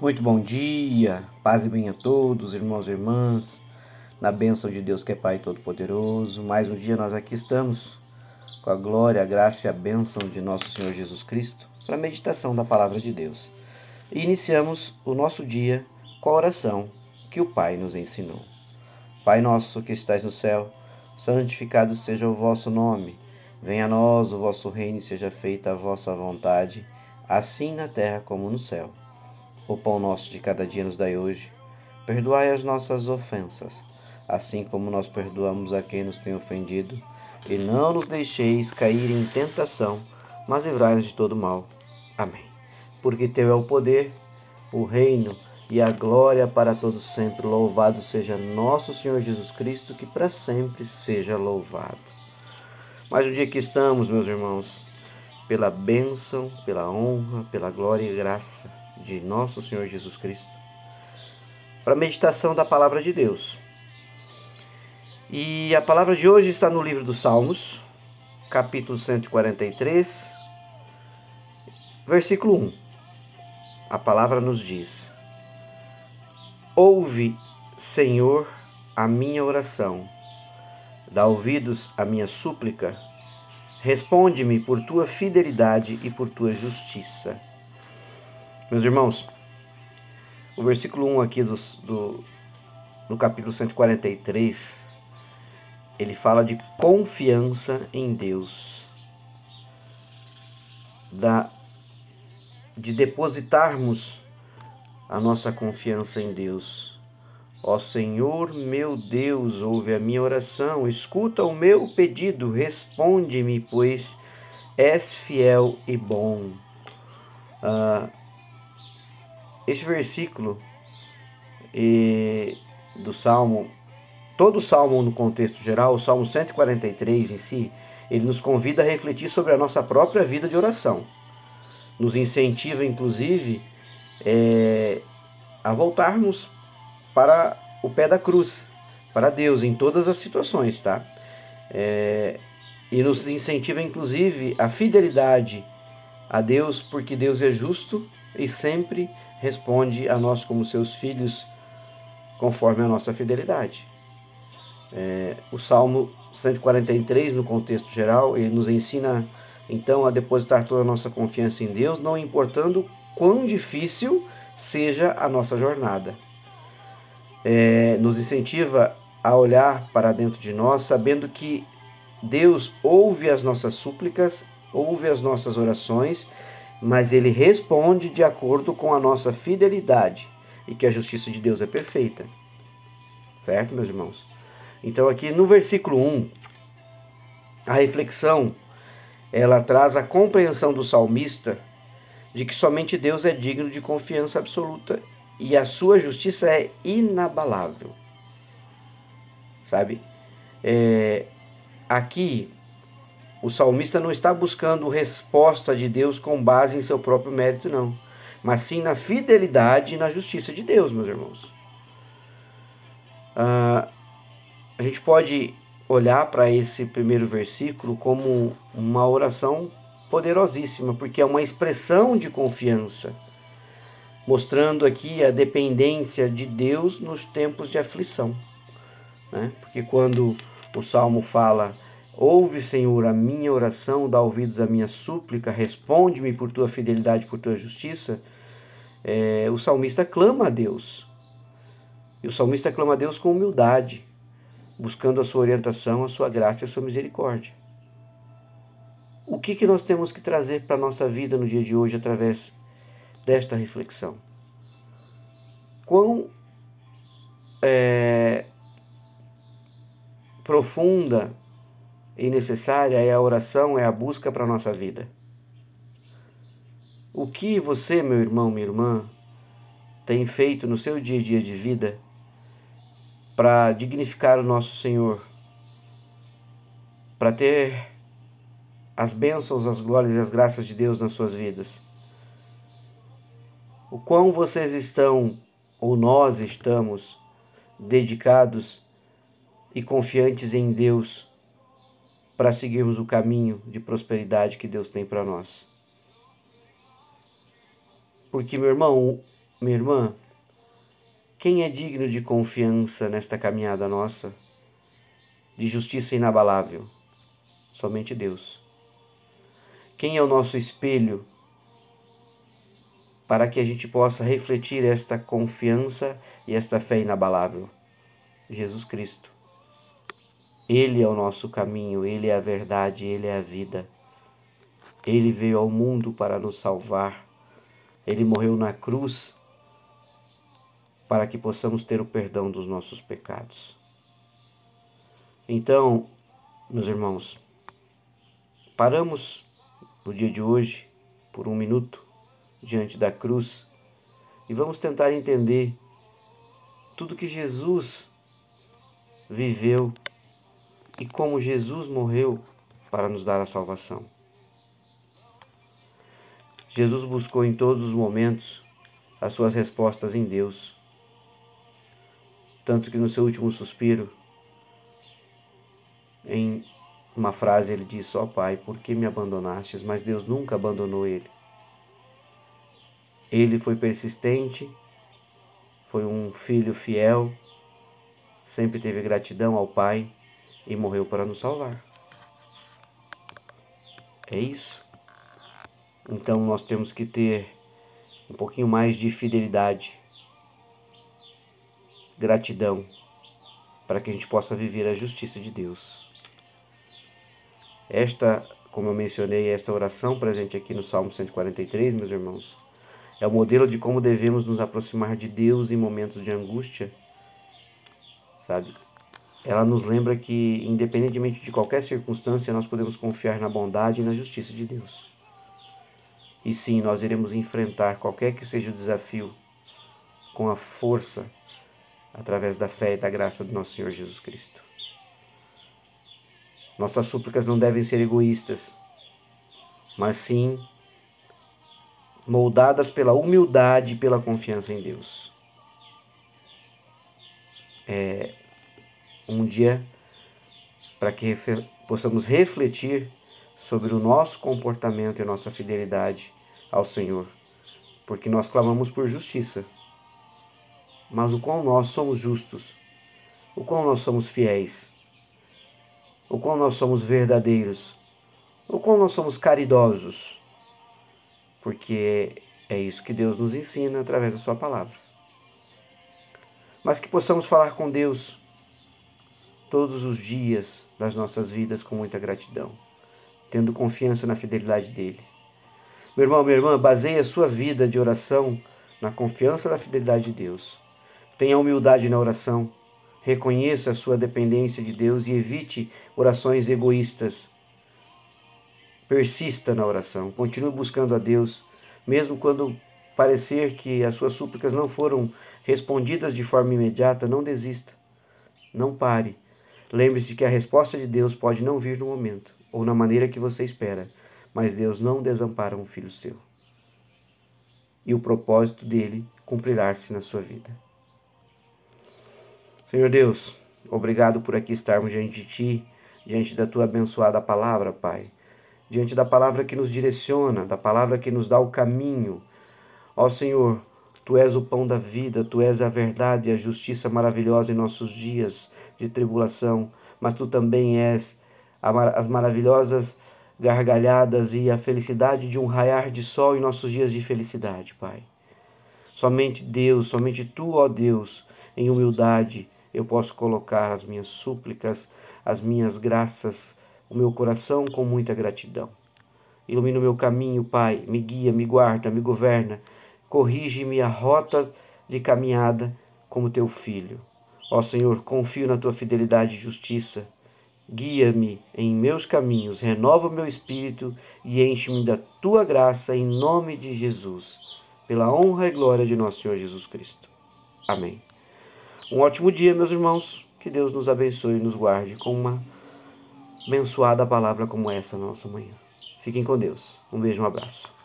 Muito bom dia, paz e bem a todos, irmãos e irmãs, na bênção de Deus que é Pai Todo-Poderoso. Mais um dia nós aqui estamos, com a glória, a graça e a bênção de nosso Senhor Jesus Cristo, para a meditação da palavra de Deus. E iniciamos o nosso dia com a oração que o Pai nos ensinou. Pai nosso que estais no céu, santificado seja o vosso nome. Venha a nós o vosso reino e seja feita a vossa vontade, assim na terra como no céu. O pão nosso de cada dia nos dai hoje. Perdoai as nossas ofensas, assim como nós perdoamos a quem nos tem ofendido. E não nos deixeis cair em tentação, mas livrai-nos de todo mal. Amém. Porque teu é o poder, o reino e a glória para todos sempre. Louvado seja nosso Senhor Jesus Cristo, que para sempre seja louvado. Mais um dia que estamos, meus irmãos, pela bênção, pela honra, pela glória e graça de nosso Senhor Jesus Cristo, para a meditação da palavra de Deus. E a palavra de hoje está no livro dos Salmos, capítulo 143, versículo 1. A palavra nos diz: Ouve, Senhor, a minha oração, dá ouvidos à minha súplica, responde-me por tua fidelidade e por tua justiça. Meus irmãos, o versículo 1 aqui do, do, do capítulo 143, ele fala de confiança em Deus, da, de depositarmos a nossa confiança em Deus. Ó Senhor meu Deus, ouve a minha oração, escuta o meu pedido, responde-me, pois és fiel e bom. Ah, este versículo e, do Salmo, todo o Salmo no contexto geral, o Salmo 143 em si, ele nos convida a refletir sobre a nossa própria vida de oração. Nos incentiva, inclusive, é, a voltarmos para o pé da cruz, para Deus, em todas as situações, tá? É, e nos incentiva, inclusive, a fidelidade a Deus, porque Deus é justo e sempre responde a nós como seus filhos conforme a nossa fidelidade. É, o Salmo 143, no contexto geral, ele nos ensina então a depositar toda a nossa confiança em Deus, não importando quão difícil seja a nossa jornada. É, nos incentiva a olhar para dentro de nós, sabendo que Deus ouve as nossas súplicas, ouve as nossas orações mas ele responde de acordo com a nossa fidelidade e que a justiça de Deus é perfeita. Certo, meus irmãos? Então aqui no versículo 1, a reflexão ela traz a compreensão do salmista de que somente Deus é digno de confiança absoluta e a sua justiça é inabalável. Sabe? É, aqui o salmista não está buscando resposta de Deus com base em seu próprio mérito, não, mas sim na fidelidade e na justiça de Deus, meus irmãos. Ah, a gente pode olhar para esse primeiro versículo como uma oração poderosíssima, porque é uma expressão de confiança, mostrando aqui a dependência de Deus nos tempos de aflição. Né? Porque quando o salmo fala Ouve, Senhor, a minha oração, dá ouvidos à minha súplica, responde-me por tua fidelidade, por tua justiça. É, o salmista clama a Deus. E o salmista clama a Deus com humildade, buscando a sua orientação, a sua graça e a sua misericórdia. O que, que nós temos que trazer para a nossa vida no dia de hoje através desta reflexão? Quão é, profunda e necessária é a oração, é a busca para a nossa vida. O que você, meu irmão, minha irmã, tem feito no seu dia a dia de vida para dignificar o nosso Senhor, para ter as bênçãos, as glórias e as graças de Deus nas suas vidas? O quão vocês estão, ou nós estamos, dedicados e confiantes em Deus para seguirmos o caminho de prosperidade que Deus tem para nós. Porque, meu irmão, minha irmã, quem é digno de confiança nesta caminhada nossa, de justiça inabalável? Somente Deus. Quem é o nosso espelho para que a gente possa refletir esta confiança e esta fé inabalável? Jesus Cristo. Ele é o nosso caminho, Ele é a verdade, Ele é a vida. Ele veio ao mundo para nos salvar. Ele morreu na cruz para que possamos ter o perdão dos nossos pecados. Então, meus irmãos, paramos no dia de hoje por um minuto diante da cruz e vamos tentar entender tudo que Jesus viveu e como Jesus morreu para nos dar a salvação. Jesus buscou em todos os momentos as suas respostas em Deus tanto que no seu último suspiro, em uma frase, ele disse: Ó oh, Pai, por que me abandonastes? Mas Deus nunca abandonou ele. Ele foi persistente, foi um filho fiel, sempre teve gratidão ao Pai e morreu para nos salvar. É isso. Então nós temos que ter um pouquinho mais de fidelidade gratidão, para que a gente possa viver a justiça de Deus. Esta, como eu mencionei, esta oração presente aqui no Salmo 143, meus irmãos, é o modelo de como devemos nos aproximar de Deus em momentos de angústia, sabe? Ela nos lembra que, independentemente de qualquer circunstância, nós podemos confiar na bondade e na justiça de Deus. E sim, nós iremos enfrentar qualquer que seja o desafio com a força através da fé e da graça do nosso Senhor Jesus Cristo. Nossas súplicas não devem ser egoístas, mas sim moldadas pela humildade e pela confiança em Deus. É um dia para que possamos refletir sobre o nosso comportamento e nossa fidelidade ao Senhor, porque nós clamamos por justiça. Mas o qual nós somos justos, o qual nós somos fiéis, o qual nós somos verdadeiros, o qual nós somos caridosos, porque é isso que Deus nos ensina através da Sua palavra. Mas que possamos falar com Deus todos os dias das nossas vidas com muita gratidão, tendo confiança na fidelidade dEle. Meu irmão, minha irmã, baseie a sua vida de oração na confiança na fidelidade de Deus. Tenha humildade na oração. Reconheça a sua dependência de Deus e evite orações egoístas. Persista na oração. Continue buscando a Deus, mesmo quando parecer que as suas súplicas não foram respondidas de forma imediata, não desista. Não pare. Lembre-se que a resposta de Deus pode não vir no momento ou na maneira que você espera, mas Deus não desampara um filho seu. E o propósito dele cumprirá-se na sua vida. Senhor Deus, obrigado por aqui estarmos diante de Ti, diante da Tua abençoada palavra, Pai. Diante da palavra que nos direciona, da palavra que nos dá o caminho. Ó Senhor, Tu és o pão da vida, Tu és a verdade e a justiça maravilhosa em nossos dias de tribulação, mas Tu também és as maravilhosas gargalhadas e a felicidade de um raiar de sol em nossos dias de felicidade, Pai. Somente Deus, somente Tu, ó Deus, em humildade, eu posso colocar as minhas súplicas, as minhas graças, o meu coração com muita gratidão. Ilumina o meu caminho, Pai, me guia, me guarda, me governa, corrige-me a rota de caminhada como teu filho. Ó Senhor, confio na tua fidelidade e justiça. Guia-me em meus caminhos, renova o meu espírito e enche-me da tua graça em nome de Jesus, pela honra e glória de nosso Senhor Jesus Cristo. Amém. Um ótimo dia, meus irmãos. Que Deus nos abençoe e nos guarde com uma abençoada palavra como essa na nossa manhã. Fiquem com Deus. Um beijo, um abraço.